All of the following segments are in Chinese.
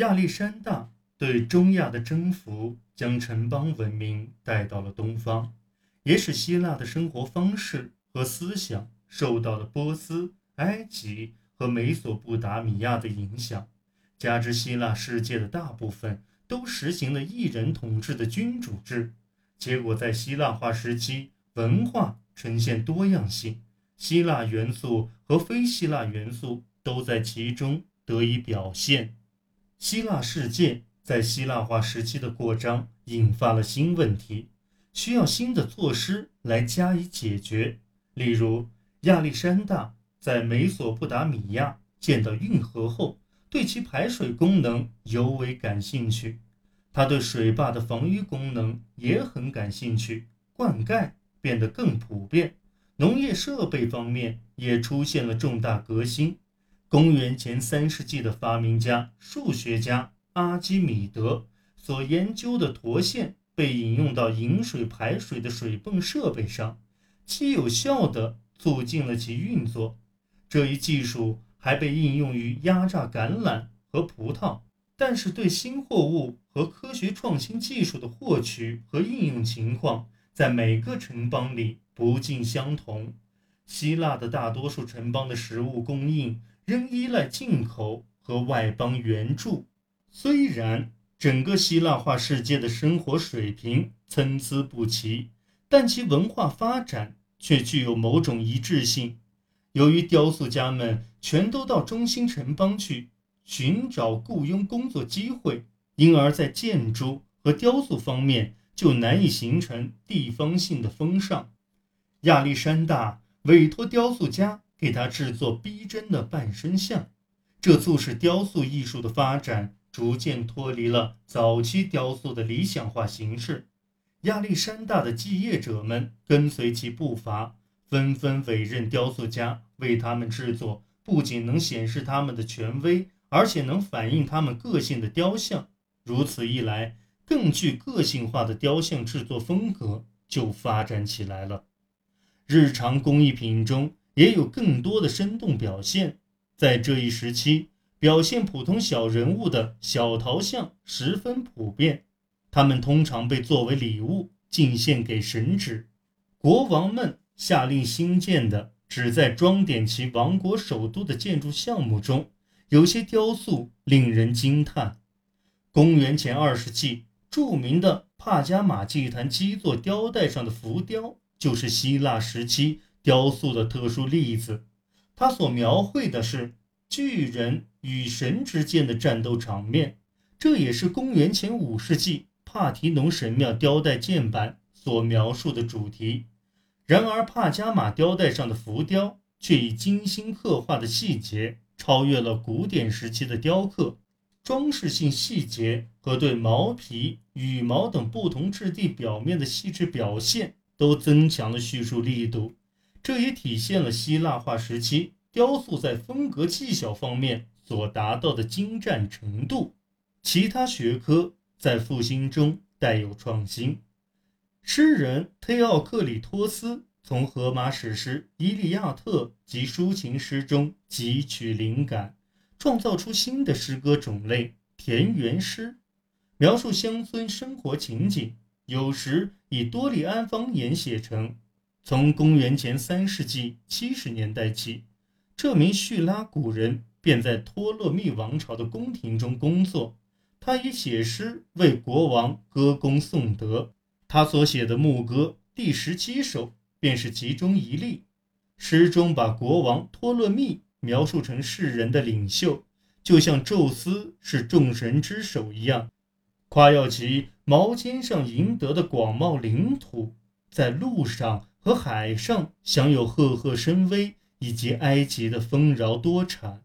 亚历山大对中亚的征服，将城邦文明带到了东方，也使希腊的生活方式和思想受到了波斯、埃及和美索不达米亚的影响。加之希腊世界的大部分都实行了一人统治的君主制，结果在希腊化时期，文化呈现多样性，希腊元素和非希腊元素都在其中得以表现。希腊世界在希腊化时期的扩张引发了新问题，需要新的措施来加以解决。例如，亚历山大在美索不达米亚见到运河后，对其排水功能尤为感兴趣。他对水坝的防御功能也很感兴趣，灌溉变得更普遍，农业设备方面也出现了重大革新。公元前三世纪的发明家、数学家阿基米德所研究的驼线被引用到引水排水的水泵设备上，其有效地促进了其运作。这一技术还被应用于压榨橄榄和葡萄。但是，对新货物和科学创新技术的获取和应用情况，在每个城邦里不尽相同。希腊的大多数城邦的食物供应。仍依赖进口和外邦援助。虽然整个希腊化世界的生活水平参差不齐，但其文化发展却具有某种一致性。由于雕塑家们全都到中心城邦去寻找雇佣工作机会，因而，在建筑和雕塑方面就难以形成地方性的风尚。亚历山大委托雕塑家。给他制作逼真的半身像，这促使雕塑艺术的发展逐渐脱离了早期雕塑的理想化形式。亚历山大的继业者们跟随其步伐，纷纷委任雕塑家为他们制作不仅能显示他们的权威，而且能反映他们个性的雕像。如此一来，更具个性化的雕像制作风格就发展起来了。日常工艺品中。也有更多的生动表现。在这一时期，表现普通小人物的小陶像十分普遍，他们通常被作为礼物进献给神祇。国王们下令新建的旨在装点其王国首都的建筑项目中，有些雕塑令人惊叹。公元前二世纪，著名的帕加马祭坛基座雕带上的浮雕，就是希腊时期。雕塑的特殊例子，它所描绘的是巨人与神之间的战斗场面，这也是公元前五世纪帕提农神庙雕带件板所描述的主题。然而，帕加马雕带上的浮雕却以精心刻画的细节，超越了古典时期的雕刻。装饰性细节和对毛皮、羽毛等不同质地表面的细致表现，都增强了叙述力度。这也体现了希腊化时期雕塑在风格技巧方面所达到的精湛程度。其他学科在复兴中带有创新。诗人忒奥克里托斯从荷马史诗《伊利亚特》及抒情诗中汲取灵感，创造出新的诗歌种类——田园诗，描述乡村生活情景，有时以多利安方言写成。从公元前三世纪七十年代起，这名叙拉古人便在托勒密王朝的宫廷中工作。他以写诗为国王歌功颂德。他所写的牧歌第十七首便是其中一例。诗中把国王托勒密描述成世人的领袖，就像宙斯是众神之首一样，夸耀其矛尖上赢得的广袤领土，在路上。和海上享有赫赫声威，以及埃及的丰饶多产。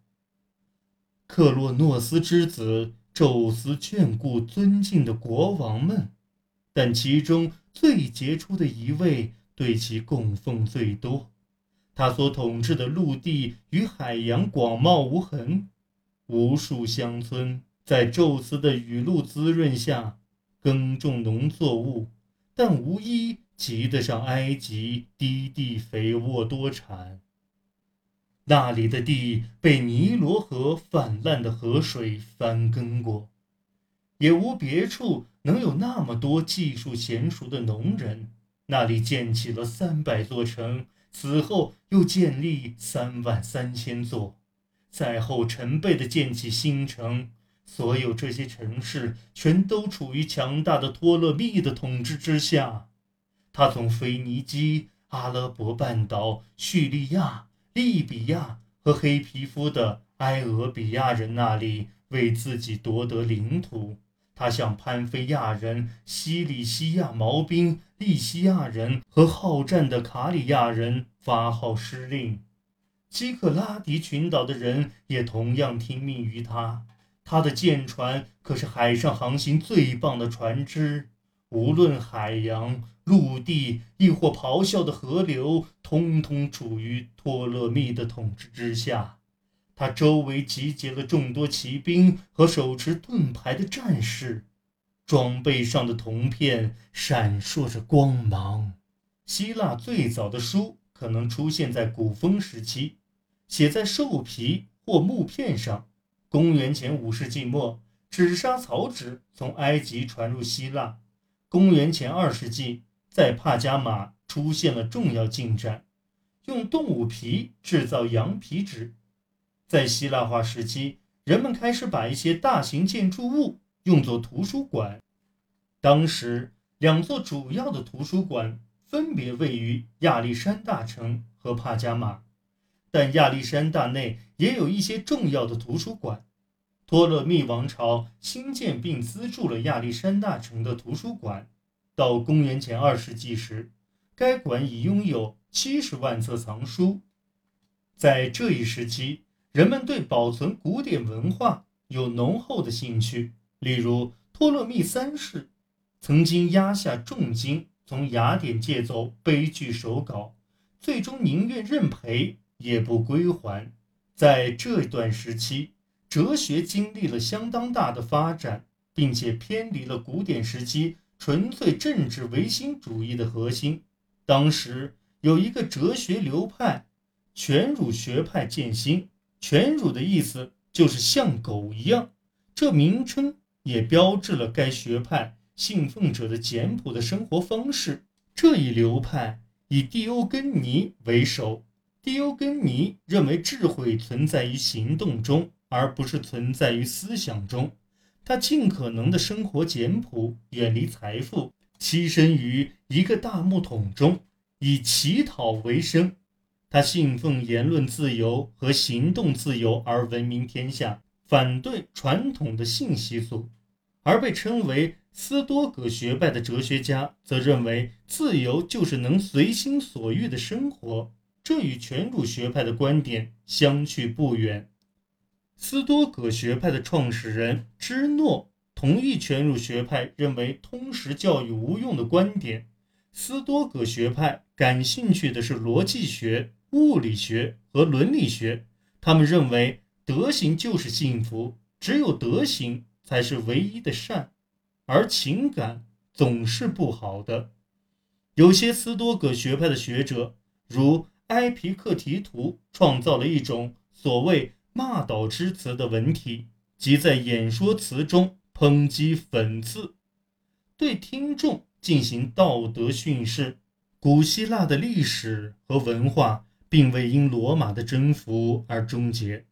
克洛诺斯之子，宙斯眷顾尊敬的国王们，但其中最杰出的一位对其供奉最多。他所统治的陆地与海洋广袤无痕，无数乡村在宙斯的雨露滋润下耕种农作物，但无一。及得上埃及低地肥沃多产。那里的地被尼罗河泛滥的河水翻耕过，也无别处能有那么多技术娴熟的农人。那里建起了三百座城，此后又建立三万三千座，再后成倍的建起新城。所有这些城市全都处于强大的托勒密的统治之下。他从腓尼基、阿拉伯半岛、叙利亚、利比亚和黑皮肤的埃俄比亚人那里为自己夺得领土。他向潘菲亚人、西里西亚毛兵、利西亚人和好战的卡里亚人发号施令。基克拉迪群岛的人也同样听命于他。他的舰船可是海上航行最棒的船只，无论海洋、陆地，亦或咆哮的河流，通通处于托勒密的统治之下。他周围集结了众多骑兵和手持盾牌的战士，装备上的铜片闪烁着光芒。希腊最早的书可能出现在古风时期，写在兽皮或木片上。公元前五世纪末，纸莎草纸从埃及传入希腊。公元前二世纪，在帕加马出现了重要进展，用动物皮制造羊皮纸。在希腊化时期，人们开始把一些大型建筑物用作图书馆。当时，两座主要的图书馆分别位于亚历山大城和帕加马。但亚历山大内也有一些重要的图书馆。托勒密王朝新建并资助了亚历山大城的图书馆。到公元前二世纪时，该馆已拥有七十万册藏书。在这一时期，人们对保存古典文化有浓厚的兴趣。例如，托勒密三世曾经压下重金从雅典借走悲剧手稿，最终宁愿认赔。也不归还。在这段时期，哲学经历了相当大的发展，并且偏离了古典时期纯粹政治唯心主义的核心。当时有一个哲学流派——全儒学派建兴。全儒的意思就是像狗一样，这名称也标志了该学派信奉者的简朴的生活方式。这一流派以蒂欧根尼为首。蒂欧根尼认为，智慧存在于行动中，而不是存在于思想中。他尽可能的生活简朴，远离财富，栖身于一个大木桶中，以乞讨为生。他信奉言论自由和行动自由而闻名天下，反对传统的性习俗。而被称为斯多葛学派的哲学家则认为，自由就是能随心所欲的生活。这与全儒学派的观点相去不远。斯多葛学派的创始人芝诺同意全儒学派认为通识教育无用的观点。斯多葛学派感兴趣的是逻辑学、物理学和伦理学。他们认为德行就是幸福，只有德行才是唯一的善，而情感总是不好的。有些斯多葛学派的学者，如。埃皮克提图创造了一种所谓骂倒之词的文体，即在演说词中抨击讽刺，对听众进行道德训示。古希腊的历史和文化并未因罗马的征服而终结。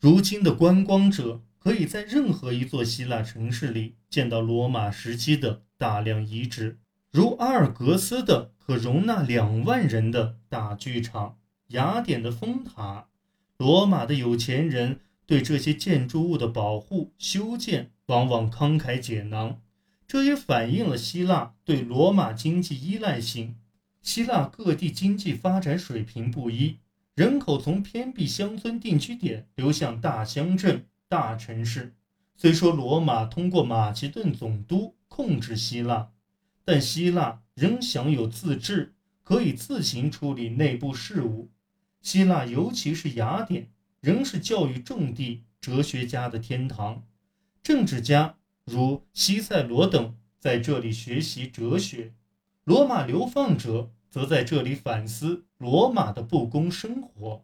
如今的观光者可以在任何一座希腊城市里见到罗马时期的大量遗址。如阿尔格斯的可容纳两万人的大剧场，雅典的风塔，罗马的有钱人对这些建筑物的保护修建往往慷慨解囊，这也反映了希腊对罗马经济依赖性。希腊各地经济发展水平不一，人口从偏僻乡村定居点流向大乡镇、大城市。虽说罗马通过马其顿总督控制希腊。但希腊仍享有自治，可以自行处理内部事务。希腊，尤其是雅典，仍是教育重地、哲学家的天堂。政治家如西塞罗等在这里学习哲学，罗马流放者则在这里反思罗马的不公生活。